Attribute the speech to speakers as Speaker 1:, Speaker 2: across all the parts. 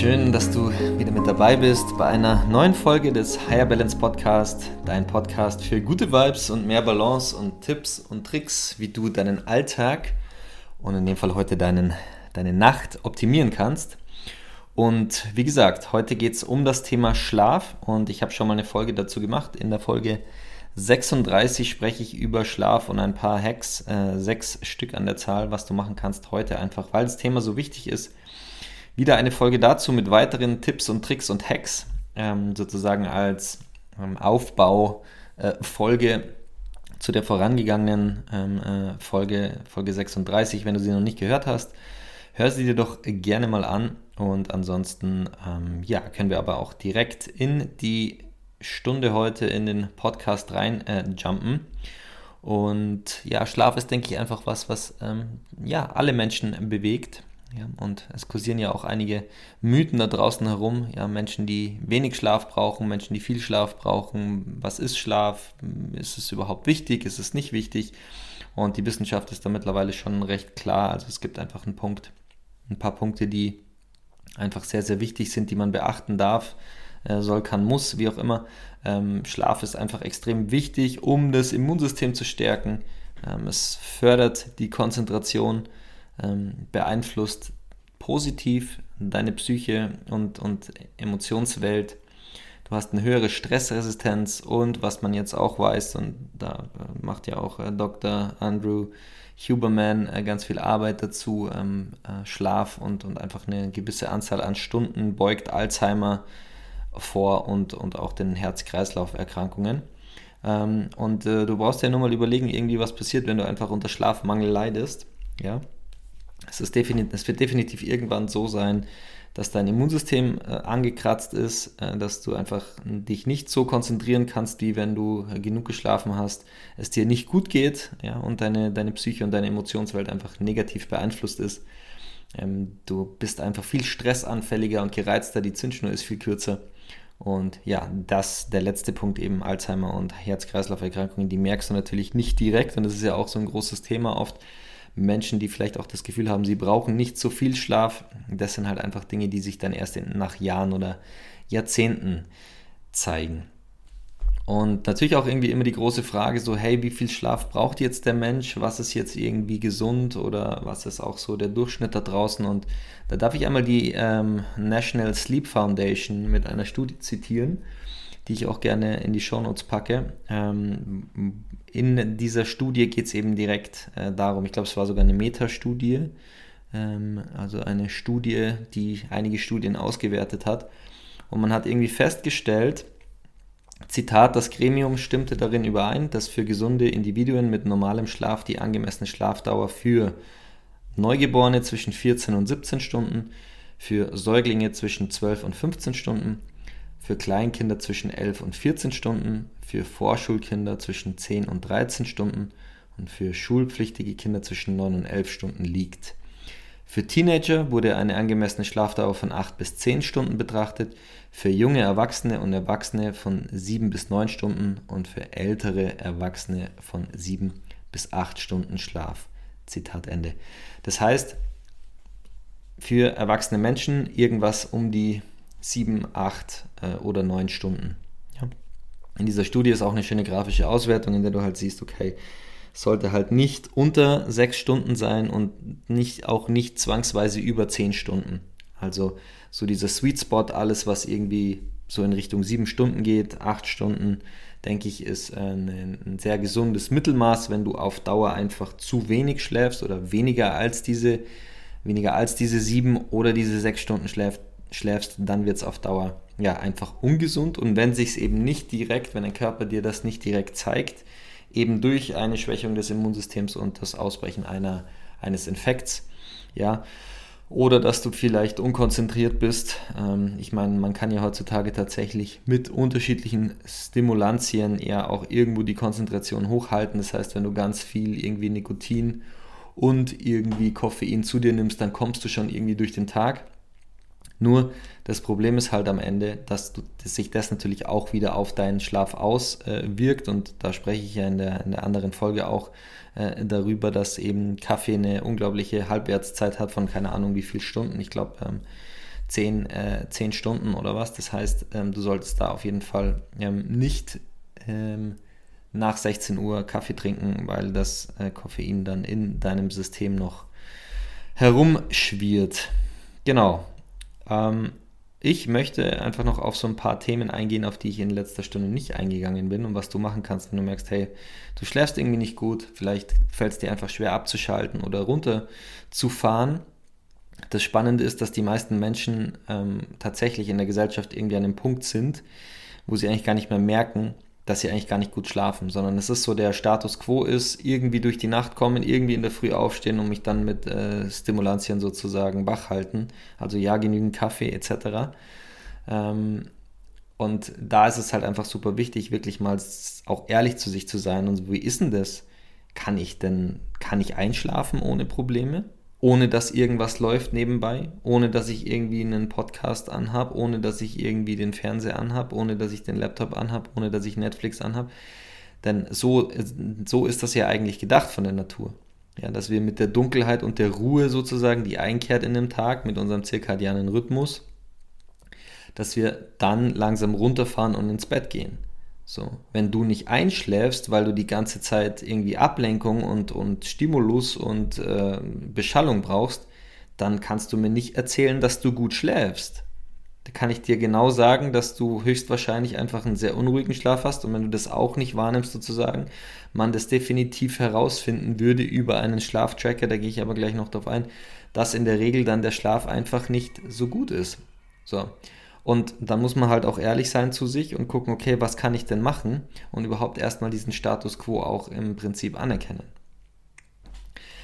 Speaker 1: Schön, dass du wieder mit dabei bist bei einer neuen Folge des Higher Balance Podcast, dein Podcast für gute Vibes und mehr Balance und Tipps und Tricks, wie du deinen Alltag und in dem Fall heute deinen, deine Nacht optimieren kannst. Und wie gesagt, heute geht es um das Thema Schlaf und ich habe schon mal eine Folge dazu gemacht. In der Folge 36 spreche ich über Schlaf und ein paar Hacks, äh, sechs Stück an der Zahl, was du machen kannst heute einfach, weil das Thema so wichtig ist wieder eine Folge dazu mit weiteren Tipps und Tricks und Hacks, ähm, sozusagen als ähm, Aufbaufolge äh, zu der vorangegangenen ähm, äh, Folge, Folge 36. Wenn du sie noch nicht gehört hast, hör sie dir doch gerne mal an. Und ansonsten, ähm, ja, können wir aber auch direkt in die Stunde heute in den Podcast rein äh, jumpen. Und ja, Schlaf ist, denke ich, einfach was, was ähm, ja, alle Menschen bewegt. Ja, und es kursieren ja auch einige Mythen da draußen herum. Ja, Menschen, die wenig Schlaf brauchen, Menschen, die viel Schlaf brauchen. Was ist Schlaf? Ist es überhaupt wichtig? Ist es nicht wichtig? Und die Wissenschaft ist da mittlerweile schon recht klar. Also es gibt einfach einen Punkt, ein paar Punkte, die einfach sehr, sehr wichtig sind, die man beachten darf, äh, soll, kann, muss, wie auch immer. Ähm, Schlaf ist einfach extrem wichtig, um das Immunsystem zu stärken. Ähm, es fördert die Konzentration ähm, beeinflusst positiv deine Psyche und, und Emotionswelt. Du hast eine höhere Stressresistenz und was man jetzt auch weiß, und da äh, macht ja auch äh, Dr. Andrew Huberman äh, ganz viel Arbeit dazu, ähm, äh, Schlaf und, und einfach eine gewisse Anzahl an Stunden beugt Alzheimer vor und, und auch den Herz-Kreislauf-Erkrankungen. Ähm, und äh, du brauchst ja nur mal überlegen, irgendwie was passiert, wenn du einfach unter Schlafmangel leidest. Ja, es, ist definitiv, es wird definitiv irgendwann so sein, dass dein Immunsystem äh, angekratzt ist, äh, dass du einfach dich nicht so konzentrieren kannst, wie wenn du äh, genug geschlafen hast, es dir nicht gut geht ja, und deine, deine Psyche und deine Emotionswelt einfach negativ beeinflusst ist. Ähm, du bist einfach viel stressanfälliger und gereizter, die Zündschnur ist viel kürzer. Und ja, das, der letzte Punkt eben Alzheimer und Herz-Kreislauf-Erkrankungen, die merkst du natürlich nicht direkt und das ist ja auch so ein großes Thema oft Menschen, die vielleicht auch das Gefühl haben, sie brauchen nicht so viel Schlaf. Das sind halt einfach Dinge, die sich dann erst nach Jahren oder Jahrzehnten zeigen. Und natürlich auch irgendwie immer die große Frage, so, hey, wie viel Schlaf braucht jetzt der Mensch? Was ist jetzt irgendwie gesund oder was ist auch so der Durchschnitt da draußen? Und da darf ich einmal die ähm, National Sleep Foundation mit einer Studie zitieren, die ich auch gerne in die Shownotes packe, ähm, in dieser Studie geht es eben direkt äh, darum, ich glaube, es war sogar eine Metastudie, ähm, also eine Studie, die einige Studien ausgewertet hat. Und man hat irgendwie festgestellt, Zitat, das Gremium stimmte darin überein, dass für gesunde Individuen mit normalem Schlaf die angemessene Schlafdauer für Neugeborene zwischen 14 und 17 Stunden, für Säuglinge zwischen 12 und 15 Stunden, für Kleinkinder zwischen 11 und 14 Stunden, für Vorschulkinder zwischen 10 und 13 Stunden und für schulpflichtige Kinder zwischen 9 und 11 Stunden liegt. Für Teenager wurde eine angemessene Schlafdauer von 8 bis 10 Stunden betrachtet, für junge Erwachsene und Erwachsene von 7 bis 9 Stunden und für ältere Erwachsene von 7 bis 8 Stunden Schlaf. Zitat Ende. Das heißt, für erwachsene Menschen irgendwas um die 7, 8 äh, oder 9 Stunden. Ja. In dieser Studie ist auch eine schöne grafische Auswertung, in der du halt siehst, okay, sollte halt nicht unter 6 Stunden sein und nicht, auch nicht zwangsweise über 10 Stunden. Also so dieser Sweet Spot, alles was irgendwie so in Richtung 7 Stunden geht, 8 Stunden, denke ich, ist ein, ein, sehr gesundes Mittelmaß, wenn du auf Dauer einfach zu wenig schläfst oder weniger als diese, weniger als diese 7 oder diese 6 Stunden schläft, schläfst, dann wird es auf Dauer ja einfach ungesund. Und wenn sich es eben nicht direkt, wenn dein Körper dir das nicht direkt zeigt, eben durch eine Schwächung des Immunsystems und das Ausbrechen einer, eines Infekts, ja. oder dass du vielleicht unkonzentriert bist. Ähm, ich meine, man kann ja heutzutage tatsächlich mit unterschiedlichen Stimulantien eher auch irgendwo die Konzentration hochhalten. Das heißt, wenn du ganz viel irgendwie Nikotin und irgendwie Koffein zu dir nimmst, dann kommst du schon irgendwie durch den Tag. Nur das Problem ist halt am Ende, dass, du, dass sich das natürlich auch wieder auf deinen Schlaf auswirkt. Äh, und da spreche ich ja in der, in der anderen Folge auch äh, darüber, dass eben Kaffee eine unglaubliche Halbwertszeit hat von keine Ahnung wie viel Stunden. Ich glaube ähm, 10, äh, 10 Stunden oder was. Das heißt, ähm, du solltest da auf jeden Fall ähm, nicht ähm, nach 16 Uhr Kaffee trinken, weil das äh, Koffein dann in deinem System noch herumschwirrt. Genau, ähm, ich möchte einfach noch auf so ein paar Themen eingehen, auf die ich in letzter Stunde nicht eingegangen bin und was du machen kannst, wenn du merkst, hey, du schläfst irgendwie nicht gut, vielleicht fällt es dir einfach schwer abzuschalten oder runterzufahren. Das Spannende ist, dass die meisten Menschen ähm, tatsächlich in der Gesellschaft irgendwie an einem Punkt sind, wo sie eigentlich gar nicht mehr merken, dass sie eigentlich gar nicht gut schlafen, sondern es ist so, der Status quo ist, irgendwie durch die Nacht kommen, irgendwie in der Früh aufstehen und mich dann mit äh, Stimulantien sozusagen wach halten. Also ja, genügend Kaffee etc. Ähm, und da ist es halt einfach super wichtig, wirklich mal auch ehrlich zu sich zu sein. Und wie ist denn das? Kann ich denn, kann ich einschlafen ohne Probleme? Ohne dass irgendwas läuft nebenbei, ohne dass ich irgendwie einen Podcast anhab, ohne dass ich irgendwie den Fernseher anhab, ohne dass ich den Laptop anhab, ohne dass ich Netflix anhab. Denn so, so ist das ja eigentlich gedacht von der Natur. Ja, dass wir mit der Dunkelheit und der Ruhe sozusagen, die einkehrt in dem Tag, mit unserem zirkadianen Rhythmus, dass wir dann langsam runterfahren und ins Bett gehen. So, wenn du nicht einschläfst, weil du die ganze Zeit irgendwie Ablenkung und, und Stimulus und äh, Beschallung brauchst, dann kannst du mir nicht erzählen, dass du gut schläfst. Da kann ich dir genau sagen, dass du höchstwahrscheinlich einfach einen sehr unruhigen Schlaf hast und wenn du das auch nicht wahrnimmst sozusagen, man das definitiv herausfinden würde über einen Schlaftracker, da gehe ich aber gleich noch darauf ein, dass in der Regel dann der Schlaf einfach nicht so gut ist. So. Und dann muss man halt auch ehrlich sein zu sich und gucken, okay, was kann ich denn machen und überhaupt erstmal diesen Status quo auch im Prinzip anerkennen.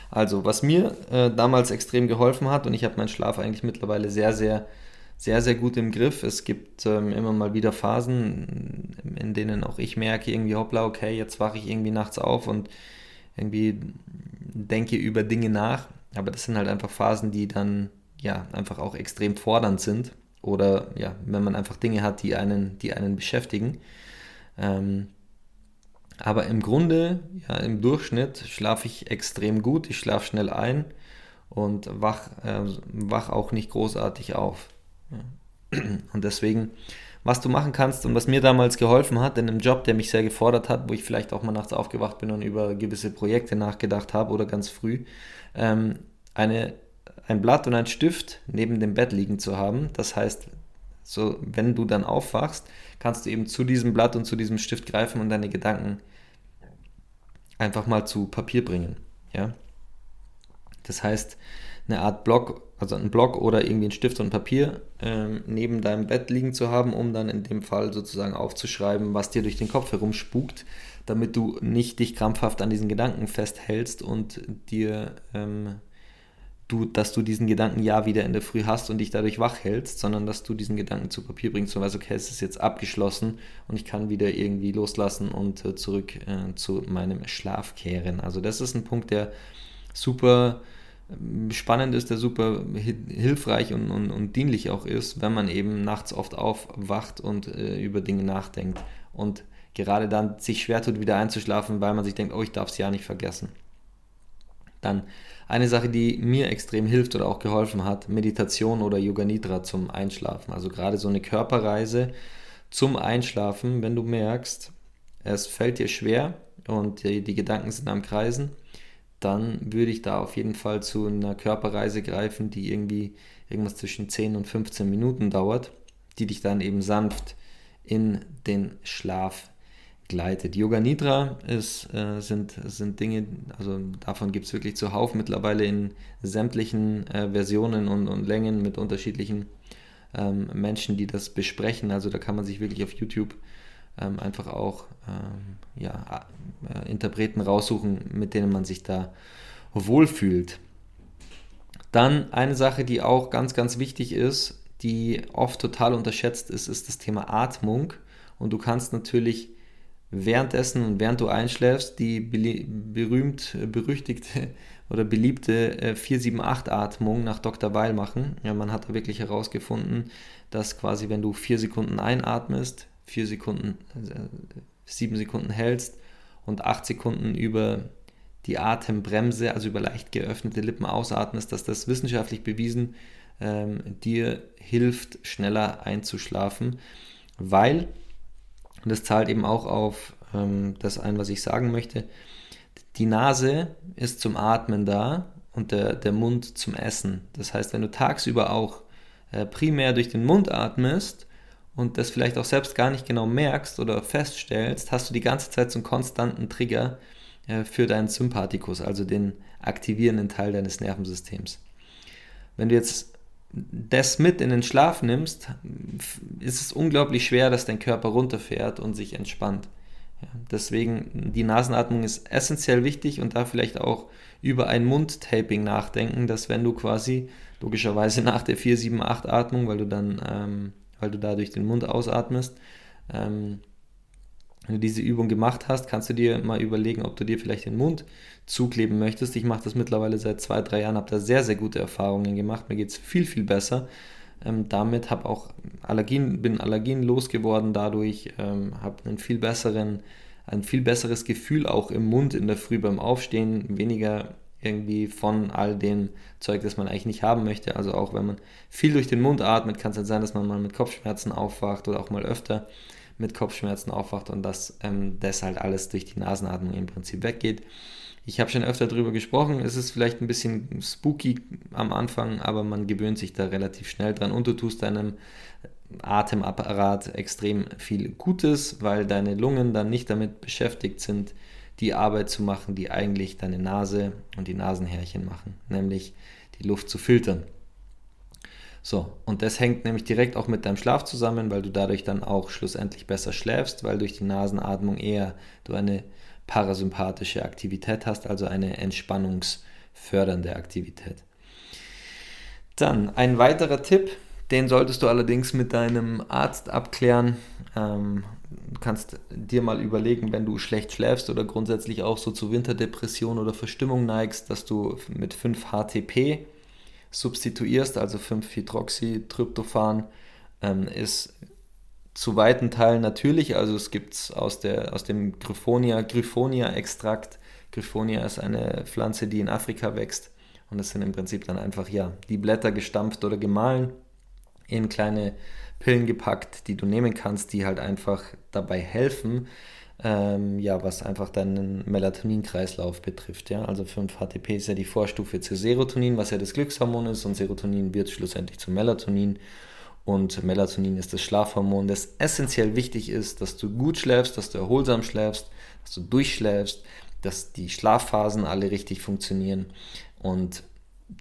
Speaker 1: Also, was mir äh, damals extrem geholfen hat, und ich habe meinen Schlaf eigentlich mittlerweile sehr, sehr, sehr, sehr gut im Griff. Es gibt ähm, immer mal wieder Phasen, in denen auch ich merke, irgendwie, hoppla, okay, jetzt wache ich irgendwie nachts auf und irgendwie denke über Dinge nach. Aber das sind halt einfach Phasen, die dann ja einfach auch extrem fordernd sind oder ja, wenn man einfach Dinge hat, die einen, die einen beschäftigen. Ähm, aber im Grunde, ja, im Durchschnitt schlafe ich extrem gut, ich schlafe schnell ein und wach, äh, wach auch nicht großartig auf. Und deswegen, was du machen kannst und was mir damals geholfen hat, in einem Job, der mich sehr gefordert hat, wo ich vielleicht auch mal nachts aufgewacht bin und über gewisse Projekte nachgedacht habe oder ganz früh, ähm, eine ein Blatt und ein Stift neben dem Bett liegen zu haben. Das heißt, so, wenn du dann aufwachst, kannst du eben zu diesem Blatt und zu diesem Stift greifen und deine Gedanken einfach mal zu Papier bringen. Ja? Das heißt, eine Art Block, also ein Block oder irgendwie ein Stift und Papier ähm, neben deinem Bett liegen zu haben, um dann in dem Fall sozusagen aufzuschreiben, was dir durch den Kopf herumspukt, damit du nicht dich krampfhaft an diesen Gedanken festhältst und dir ähm, du, dass du diesen Gedanken ja wieder in der Früh hast und dich dadurch wach hältst, sondern dass du diesen Gedanken zu Papier bringst und weißt, okay, es ist jetzt abgeschlossen und ich kann wieder irgendwie loslassen und äh, zurück äh, zu meinem Schlaf kehren. Also das ist ein Punkt, der super ähm, spannend ist, der super hilfreich und, und, und dienlich auch ist, wenn man eben nachts oft aufwacht und äh, über Dinge nachdenkt und gerade dann sich schwer tut, wieder einzuschlafen, weil man sich denkt, oh, ich darf es ja nicht vergessen. Dann eine Sache, die mir extrem hilft oder auch geholfen hat, Meditation oder Yoga Nidra zum Einschlafen. Also gerade so eine Körperreise zum Einschlafen, wenn du merkst, es fällt dir schwer und die, die Gedanken sind am Kreisen, dann würde ich da auf jeden Fall zu einer Körperreise greifen, die irgendwie irgendwas zwischen 10 und 15 Minuten dauert, die dich dann eben sanft in den Schlaf gleitet. Yoga Nidra ist, äh, sind, sind Dinge, also davon gibt es wirklich zuhauf mittlerweile in sämtlichen äh, Versionen und, und Längen mit unterschiedlichen ähm, Menschen, die das besprechen. Also da kann man sich wirklich auf YouTube ähm, einfach auch ähm, ja, äh, Interpreten raussuchen, mit denen man sich da wohlfühlt. Dann eine Sache, die auch ganz, ganz wichtig ist, die oft total unterschätzt ist, ist das Thema Atmung. Und du kannst natürlich währenddessen und während du einschläfst die berühmt berüchtigte oder beliebte 478-Atmung äh, nach Dr. Weil machen. Ja, man hat da wirklich herausgefunden, dass quasi, wenn du vier Sekunden einatmest, vier Sekunden, äh, sieben Sekunden hältst und acht Sekunden über die Atembremse, also über leicht geöffnete Lippen ausatmest, dass das wissenschaftlich bewiesen ähm, dir hilft, schneller einzuschlafen, weil, und das zahlt eben auch auf ähm, das ein, was ich sagen möchte, die Nase ist zum Atmen da und der, der Mund zum Essen. Das heißt, wenn du tagsüber auch äh, primär durch den Mund atmest und das vielleicht auch selbst gar nicht genau merkst oder feststellst, hast du die ganze Zeit so einen konstanten Trigger äh, für deinen Sympathikus, also den aktivierenden Teil deines Nervensystems. Wenn du jetzt das mit in den Schlaf nimmst, ist es unglaublich schwer, dass dein Körper runterfährt und sich entspannt. Ja, deswegen, die Nasenatmung ist essentiell wichtig und da vielleicht auch über ein Mundtaping nachdenken, dass wenn du quasi logischerweise nach der 4-7-8 Atmung, weil du dann, ähm, weil du da durch den Mund ausatmest, ähm, wenn du diese Übung gemacht hast, kannst du dir mal überlegen, ob du dir vielleicht den Mund zukleben möchtest. Ich mache das mittlerweile seit zwei, drei Jahren, habe da sehr, sehr gute Erfahrungen gemacht. Mir geht es viel, viel besser. Ähm, damit habe auch Allergien, bin Allergien losgeworden dadurch, ähm, habe einen viel besseren, ein viel besseres Gefühl auch im Mund in der Früh beim Aufstehen, weniger irgendwie von all dem Zeug, das man eigentlich nicht haben möchte. Also auch wenn man viel durch den Mund atmet, kann es halt sein, dass man mal mit Kopfschmerzen aufwacht oder auch mal öfter mit Kopfschmerzen aufwacht und dass ähm, das halt alles durch die Nasenatmung im Prinzip weggeht. Ich habe schon öfter darüber gesprochen, es ist vielleicht ein bisschen spooky am Anfang, aber man gewöhnt sich da relativ schnell dran und du tust deinem Atemapparat extrem viel Gutes, weil deine Lungen dann nicht damit beschäftigt sind, die Arbeit zu machen, die eigentlich deine Nase und die Nasenhärchen machen, nämlich die Luft zu filtern. So, und das hängt nämlich direkt auch mit deinem Schlaf zusammen, weil du dadurch dann auch schlussendlich besser schläfst, weil durch die Nasenatmung eher du eine parasympathische Aktivität hast, also eine entspannungsfördernde Aktivität. Dann ein weiterer Tipp, den solltest du allerdings mit deinem Arzt abklären. Ähm, du kannst dir mal überlegen, wenn du schlecht schläfst oder grundsätzlich auch so zu Winterdepression oder Verstimmung neigst, dass du mit 5-HTP substituierst, also 5-Hydroxytryptophan, ähm, ist zu weiten Teilen natürlich. Also es gibt es aus, aus dem Gryphonia, Gryphonia-Extrakt. Gryphonia ist eine Pflanze, die in Afrika wächst. Und das sind im Prinzip dann einfach ja die Blätter gestampft oder gemahlen, in kleine Pillen gepackt, die du nehmen kannst, die halt einfach dabei helfen, ähm, ja, was einfach deinen Melatonin-Kreislauf betrifft. Ja? Also 5-HTP ist ja die Vorstufe zu Serotonin, was ja das Glückshormon ist, und Serotonin wird schlussendlich zu Melatonin. Und Melatonin ist das Schlafhormon, das essentiell wichtig ist, dass du gut schläfst, dass du erholsam schläfst, dass du durchschläfst, dass die Schlafphasen alle richtig funktionieren. Und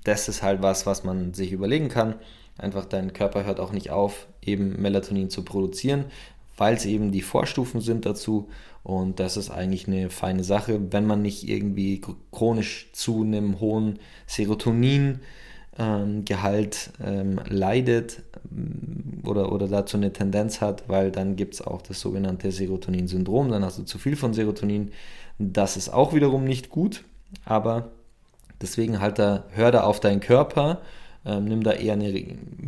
Speaker 1: das ist halt was, was man sich überlegen kann. Einfach dein Körper hört auch nicht auf, eben Melatonin zu produzieren, weil es eben die Vorstufen sind dazu. Und das ist eigentlich eine feine Sache, wenn man nicht irgendwie chronisch zu einem hohen Serotonin ähm, ähm, leidet mm, oder, oder dazu eine Tendenz hat, weil dann gibt es auch das sogenannte Serotonin-Syndrom, dann hast du zu viel von Serotonin. Das ist auch wiederum nicht gut, aber deswegen halt da, hör da auf deinen Körper ähm, nimm da eher eine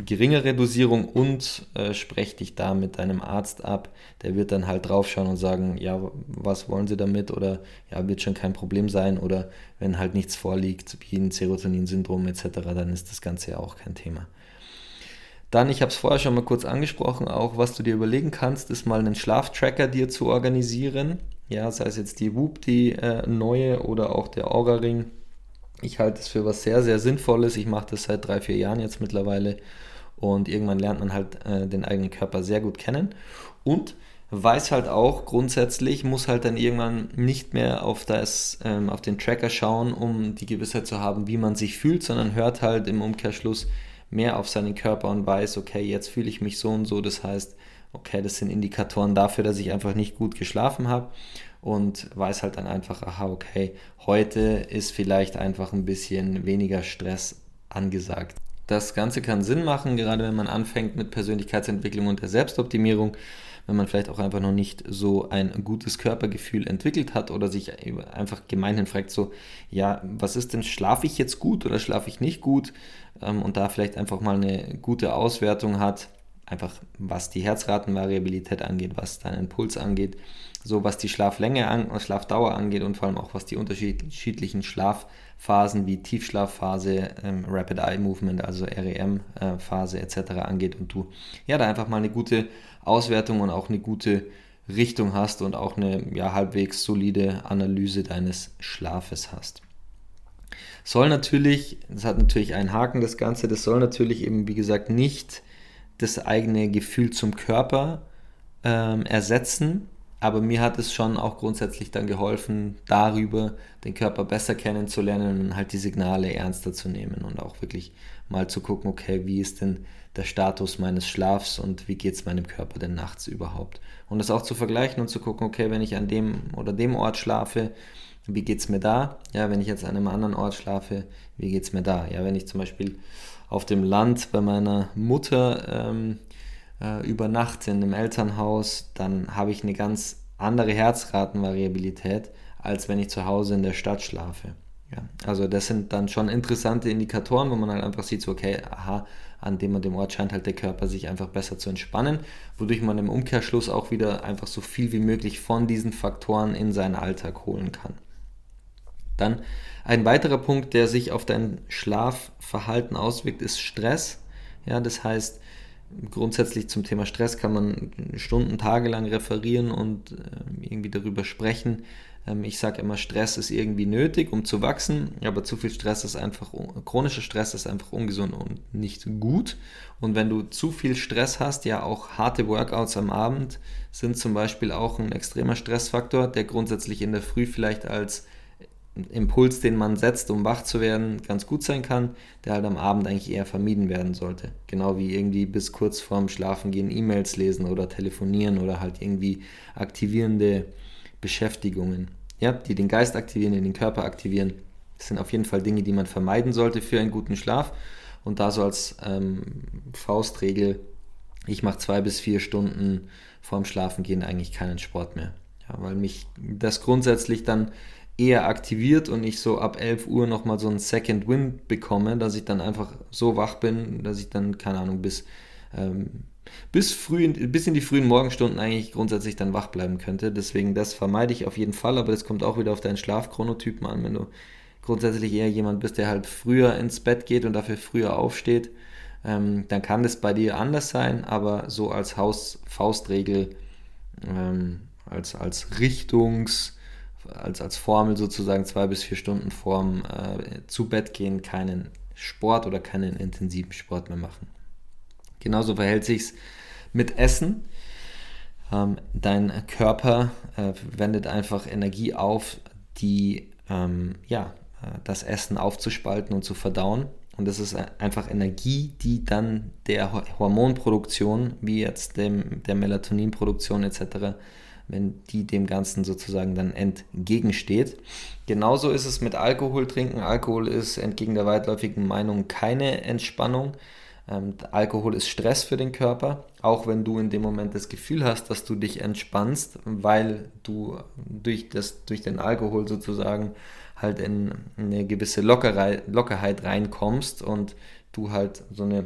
Speaker 1: geringere Dosierung und äh, sprech dich da mit deinem Arzt ab. Der wird dann halt draufschauen und sagen, ja, was wollen Sie damit oder ja, wird schon kein Problem sein oder wenn halt nichts vorliegt, wie ein Serotonin-Syndrom etc., dann ist das Ganze ja auch kein Thema. Dann, ich habe es vorher schon mal kurz angesprochen, auch was du dir überlegen kannst, ist mal einen Schlaftracker dir zu organisieren. Ja, sei es jetzt die Whoop, die äh, neue oder auch der Aura-Ring ich halte es für was sehr, sehr Sinnvolles. Ich mache das seit drei, vier Jahren jetzt mittlerweile und irgendwann lernt man halt äh, den eigenen Körper sehr gut kennen und weiß halt auch grundsätzlich, muss halt dann irgendwann nicht mehr auf, das, ähm, auf den Tracker schauen, um die Gewissheit zu haben, wie man sich fühlt, sondern hört halt im Umkehrschluss mehr auf seinen Körper und weiß, okay, jetzt fühle ich mich so und so. Das heißt, okay, das sind Indikatoren dafür, dass ich einfach nicht gut geschlafen habe und weiß halt dann einfach, aha, okay, heute ist vielleicht einfach ein bisschen weniger Stress angesagt. Das Ganze kann Sinn machen, gerade wenn man anfängt mit Persönlichkeitsentwicklung und der Selbstoptimierung, wenn man vielleicht auch einfach noch nicht so ein gutes Körpergefühl entwickelt hat oder sich einfach gemeinhin fragt, so, ja, was ist denn, schlafe ich jetzt gut oder schlafe ich nicht gut? Ähm, und da vielleicht einfach mal eine gute Auswertung hat, einfach was die Herzratenvariabilität angeht, was deinen Puls angeht, so was die Schlaflänge, an, Schlafdauer angeht und vor allem auch was die unterschiedlichen Schlafphasen wie Tiefschlafphase, ähm, Rapid Eye Movement, also REM-Phase äh, etc. angeht und du ja da einfach mal eine gute Auswertung und auch eine gute Richtung hast und auch eine ja, halbwegs solide Analyse deines Schlafes hast. Soll natürlich, das hat natürlich einen Haken, das Ganze, das soll natürlich eben, wie gesagt, nicht das eigene Gefühl zum Körper ähm, ersetzen, aber mir hat es schon auch grundsätzlich dann geholfen, darüber den Körper besser kennenzulernen und halt die Signale ernster zu nehmen und auch wirklich mal zu gucken, okay, wie ist denn der Status meines Schlafs und wie geht es meinem Körper denn nachts überhaupt. Und das auch zu vergleichen und zu gucken, okay, wenn ich an dem oder dem Ort schlafe, wie geht es mir da? Ja, wenn ich jetzt an einem anderen Ort schlafe, wie geht es mir da? Ja, wenn ich zum Beispiel auf dem Land bei meiner Mutter ähm, äh, übernachte in einem Elternhaus, dann habe ich eine ganz andere Herzratenvariabilität, als wenn ich zu Hause in der Stadt schlafe. Ja, also das sind dann schon interessante Indikatoren, wo man halt einfach sieht, so okay, aha, an dem und dem Ort scheint halt der Körper sich einfach besser zu entspannen, wodurch man im Umkehrschluss auch wieder einfach so viel wie möglich von diesen Faktoren in seinen Alltag holen kann. Dann ein weiterer Punkt, der sich auf dein Schlafverhalten auswirkt, ist Stress. Ja, das heißt, grundsätzlich zum Thema Stress kann man Stunden, Tage lang referieren und äh, irgendwie darüber sprechen. Ähm, ich sage immer, Stress ist irgendwie nötig, um zu wachsen, aber zu viel Stress ist einfach, chronischer Stress ist einfach ungesund und nicht gut. Und wenn du zu viel Stress hast, ja auch harte Workouts am Abend sind zum Beispiel auch ein extremer Stressfaktor, der grundsätzlich in der Früh vielleicht als Impuls, den man setzt, um wach zu werden, ganz gut sein kann, der halt am Abend eigentlich eher vermieden werden sollte. Genau wie irgendwie bis kurz vorm Schlafengehen E-Mails lesen oder telefonieren oder halt irgendwie aktivierende Beschäftigungen, ja, die den Geist aktivieren, den Körper aktivieren. Das sind auf jeden Fall Dinge, die man vermeiden sollte für einen guten Schlaf. Und da so als ähm, Faustregel, ich mache zwei bis vier Stunden vorm Schlafengehen eigentlich keinen Sport mehr. Ja, weil mich das grundsätzlich dann eher aktiviert und ich so ab 11 Uhr nochmal so einen Second Wind bekomme, dass ich dann einfach so wach bin, dass ich dann, keine Ahnung, bis, ähm, bis, früh, bis in die frühen Morgenstunden eigentlich grundsätzlich dann wach bleiben könnte. Deswegen das vermeide ich auf jeden Fall, aber das kommt auch wieder auf deinen Schlafchronotypen an. Wenn du grundsätzlich eher jemand bist, der halt früher ins Bett geht und dafür früher aufsteht, ähm, dann kann das bei dir anders sein, aber so als Haus Faustregel, ähm, als, als Richtungs- als, als Formel sozusagen zwei bis vier Stunden vorm äh, zu Bett gehen keinen Sport oder keinen intensiven Sport mehr machen. Genauso verhält sich es mit Essen. Ähm, dein Körper äh, wendet einfach Energie auf, die ähm, ja, äh, das Essen aufzuspalten und zu verdauen. Und das ist einfach Energie, die dann der Hormonproduktion, wie jetzt dem, der Melatoninproduktion etc., wenn die dem Ganzen sozusagen dann entgegensteht. Genauso ist es mit Alkohol trinken. Alkohol ist entgegen der weitläufigen Meinung keine Entspannung. Ähm, Alkohol ist Stress für den Körper, auch wenn du in dem Moment das Gefühl hast, dass du dich entspannst, weil du durch, das, durch den Alkohol sozusagen halt in eine gewisse Lockerheit, Lockerheit reinkommst und du halt so eine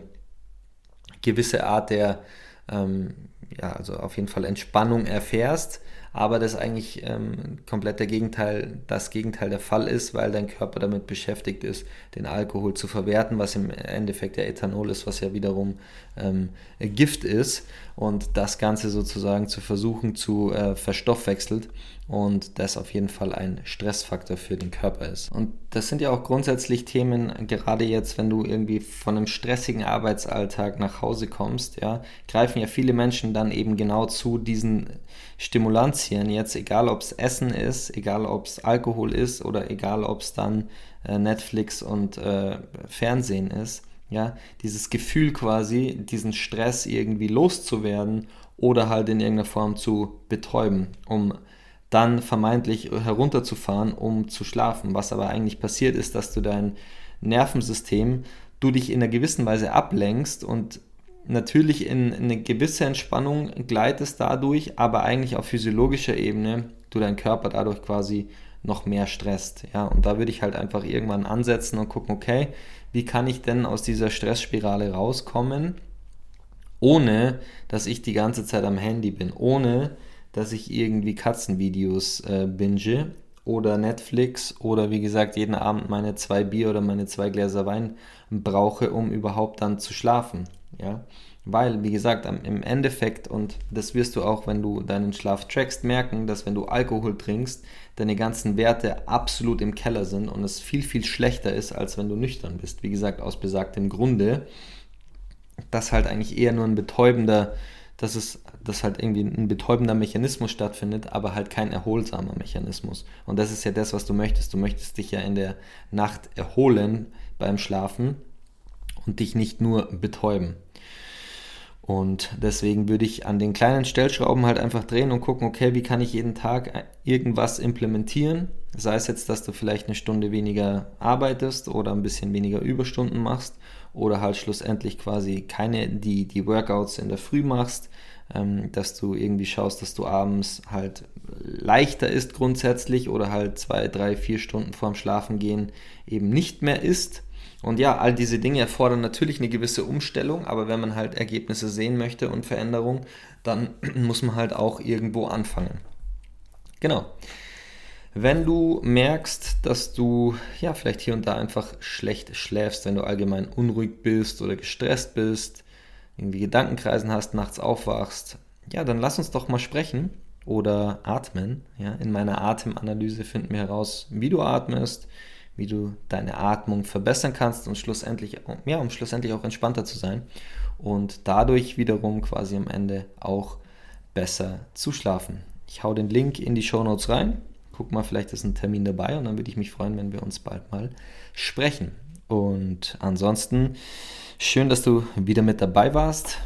Speaker 1: gewisse Art der ähm, ja, also auf jeden Fall Entspannung erfährst, aber das eigentlich ähm, komplett der Gegenteil, das Gegenteil der Fall ist, weil dein Körper damit beschäftigt ist, den Alkohol zu verwerten, was im Endeffekt der Ethanol ist, was ja wiederum ähm, Gift ist und das Ganze sozusagen zu versuchen zu äh, verstoffwechselt und das auf jeden Fall ein Stressfaktor für den Körper ist. Und das sind ja auch grundsätzlich Themen, gerade jetzt, wenn du irgendwie von einem stressigen Arbeitsalltag nach Hause kommst, ja, greifen ja viele Menschen dann eben genau zu diesen Stimulantien, jetzt egal ob es Essen ist, egal ob es Alkohol ist oder egal ob es dann äh, Netflix und äh, Fernsehen ist. Ja, dieses Gefühl quasi, diesen Stress irgendwie loszuwerden oder halt in irgendeiner Form zu betäuben, um dann vermeintlich herunterzufahren, um zu schlafen. Was aber eigentlich passiert ist, dass du dein Nervensystem du dich in einer gewissen Weise ablenkst und natürlich in, in eine gewisse Entspannung gleitest dadurch, aber eigentlich auf physiologischer Ebene du deinen Körper dadurch quasi noch mehr stresst. Ja, und da würde ich halt einfach irgendwann ansetzen und gucken, okay, wie kann ich denn aus dieser Stressspirale rauskommen, ohne dass ich die ganze Zeit am Handy bin, ohne dass ich irgendwie Katzenvideos äh, binge oder Netflix oder wie gesagt jeden Abend meine zwei Bier oder meine zwei Gläser Wein brauche, um überhaupt dann zu schlafen. Ja, weil, wie gesagt, im Endeffekt, und das wirst du auch, wenn du deinen Schlaf trackst, merken, dass wenn du Alkohol trinkst, deine ganzen Werte absolut im Keller sind und es viel, viel schlechter ist, als wenn du nüchtern bist. Wie gesagt, aus besagtem Grunde, dass halt eigentlich eher nur ein betäubender, dass es dass halt irgendwie ein betäubender Mechanismus stattfindet, aber halt kein erholsamer Mechanismus. Und das ist ja das, was du möchtest. Du möchtest dich ja in der Nacht erholen beim Schlafen und dich nicht nur betäuben. Und deswegen würde ich an den kleinen Stellschrauben halt einfach drehen und gucken, okay, wie kann ich jeden Tag irgendwas implementieren? Sei es jetzt, dass du vielleicht eine Stunde weniger arbeitest oder ein bisschen weniger Überstunden machst oder halt schlussendlich quasi keine, die, die Workouts in der Früh machst, ähm, dass du irgendwie schaust, dass du abends halt leichter ist grundsätzlich oder halt zwei, drei, vier Stunden vorm Schlafengehen eben nicht mehr isst und ja, all diese Dinge erfordern natürlich eine gewisse Umstellung, aber wenn man halt Ergebnisse sehen möchte und Veränderung, dann muss man halt auch irgendwo anfangen. Genau. Wenn du merkst, dass du ja vielleicht hier und da einfach schlecht schläfst, wenn du allgemein unruhig bist oder gestresst bist, irgendwie Gedankenkreisen hast, nachts aufwachst, ja, dann lass uns doch mal sprechen oder atmen. Ja, in meiner Atemanalyse finden wir heraus, wie du atmest, wie du deine Atmung verbessern kannst und schlussendlich, ja, um schlussendlich auch entspannter zu sein und dadurch wiederum quasi am Ende auch besser zu schlafen. Ich hau den Link in die Show Notes rein. Guck mal, vielleicht ist ein Termin dabei und dann würde ich mich freuen, wenn wir uns bald mal sprechen. Und ansonsten schön, dass du wieder mit dabei warst.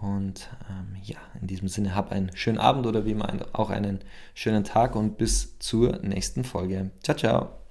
Speaker 1: Und ähm, ja, in diesem Sinne, hab einen schönen Abend oder wie immer auch einen schönen Tag und bis zur nächsten Folge. Ciao, ciao.